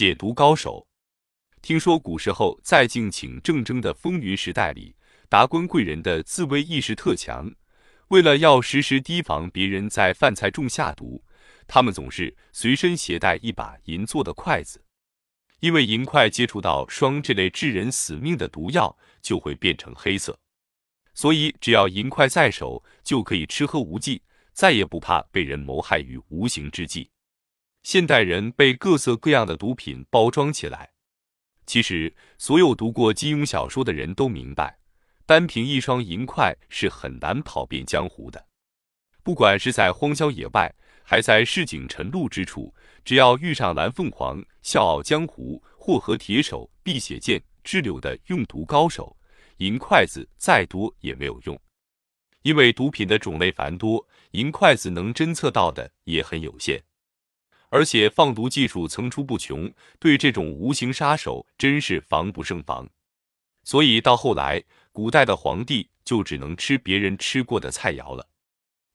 解毒高手。听说古时候在敬请正争的风云时代里，达官贵人的自卫意识特强，为了要时时提防别人在饭菜中下毒，他们总是随身携带一把银做的筷子。因为银筷接触到霜这类致人死命的毒药，就会变成黑色，所以只要银筷在手，就可以吃喝无忌，再也不怕被人谋害于无形之际。现代人被各色各样的毒品包装起来。其实，所有读过金庸小说的人都明白，单凭一双银筷是很难跑遍江湖的。不管是在荒郊野外，还在市井晨露之处，只要遇上蓝凤凰、笑傲江湖、霍和铁手、碧血剑之流的用毒高手，银筷子再多也没有用，因为毒品的种类繁多，银筷子能侦测到的也很有限。而且放毒技术层出不穷，对这种无形杀手真是防不胜防。所以到后来，古代的皇帝就只能吃别人吃过的菜肴了。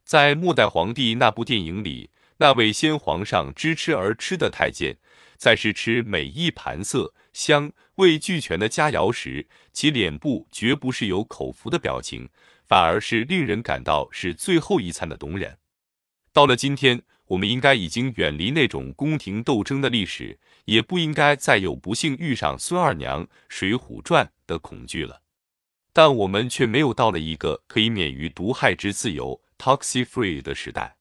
在末代皇帝那部电影里，那位先皇上知吃而吃的太监，在试吃每一盘色香味俱全的佳肴时，其脸部绝不是有口服的表情，反而是令人感到是最后一餐的容忍。到了今天。我们应该已经远离那种宫廷斗争的历史，也不应该再有不幸遇上孙二娘《水浒传》的恐惧了。但我们却没有到了一个可以免于毒害之自由 （toxic free） 的时代。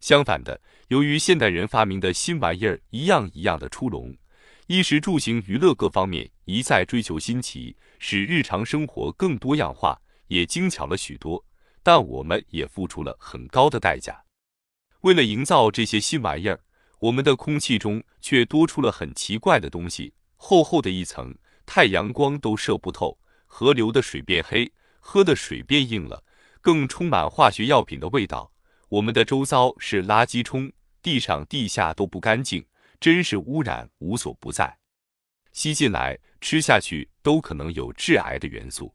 相反的，由于现代人发明的新玩意儿一样一样的出笼，衣食住行娱乐各方面一再追求新奇，使日常生活更多样化，也精巧了许多。但我们也付出了很高的代价。为了营造这些新玩意儿，我们的空气中却多出了很奇怪的东西，厚厚的一层，太阳光都射不透，河流的水变黑，喝的水变硬了，更充满化学药品的味道。我们的周遭是垃圾冲，地上地下都不干净，真是污染无所不在。吸进来，吃下去都可能有致癌的元素。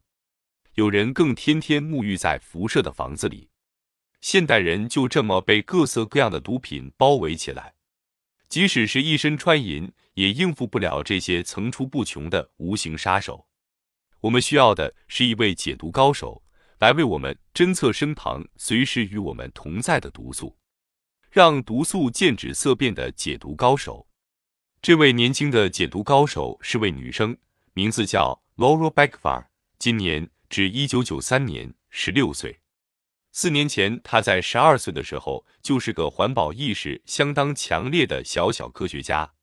有人更天天沐浴在辐射的房子里。现代人就这么被各色各样的毒品包围起来，即使是一身穿银，也应付不了这些层出不穷的无形杀手。我们需要的是一位解毒高手，来为我们侦测身旁随时与我们同在的毒素，让毒素见止色变的解毒高手。这位年轻的解毒高手是位女生，名字叫 Laura Beckfar，今年至一九九三年十六岁。四年前，他在十二岁的时候就是个环保意识相当强烈的小小科学家。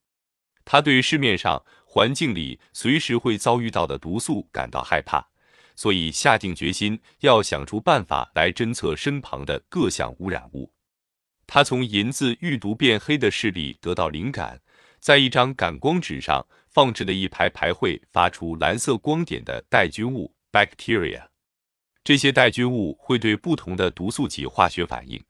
他对市面上环境里随时会遭遇到的毒素感到害怕，所以下定决心要想出办法来侦测身旁的各项污染物。他从银子遇毒变黑的事例得到灵感，在一张感光纸上放置了一排排会发出蓝色光点的带菌物 （bacteria）。这些带菌物会对不同的毒素起化学反应，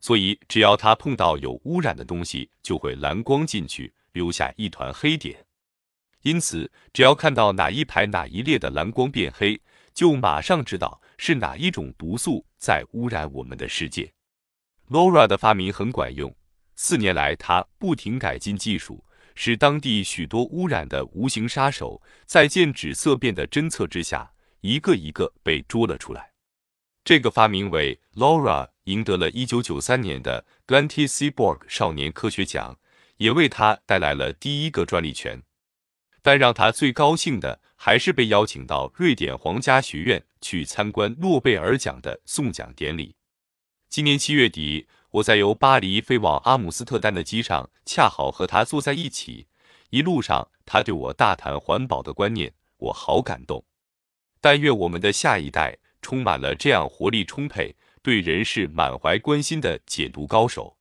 所以只要它碰到有污染的东西，就会蓝光进去，留下一团黑点。因此，只要看到哪一排哪一列的蓝光变黑，就马上知道是哪一种毒素在污染我们的世界。Laura 的发明很管用，四年来，他不停改进技术，使当地许多污染的无形杀手在见指色变的侦测之下。一个一个被捉了出来。这个发明为 Laura 赢得了一九九三年的 g l e n t Seaborg 少年科学奖，也为他带来了第一个专利权。但让他最高兴的，还是被邀请到瑞典皇家学院去参观诺贝尔奖的送奖典礼。今年七月底，我在由巴黎飞往阿姆斯特丹的机上，恰好和他坐在一起。一路上，他对我大谈环保的观念，我好感动。但愿我们的下一代充满了这样活力充沛、对人世满怀关心的解读高手。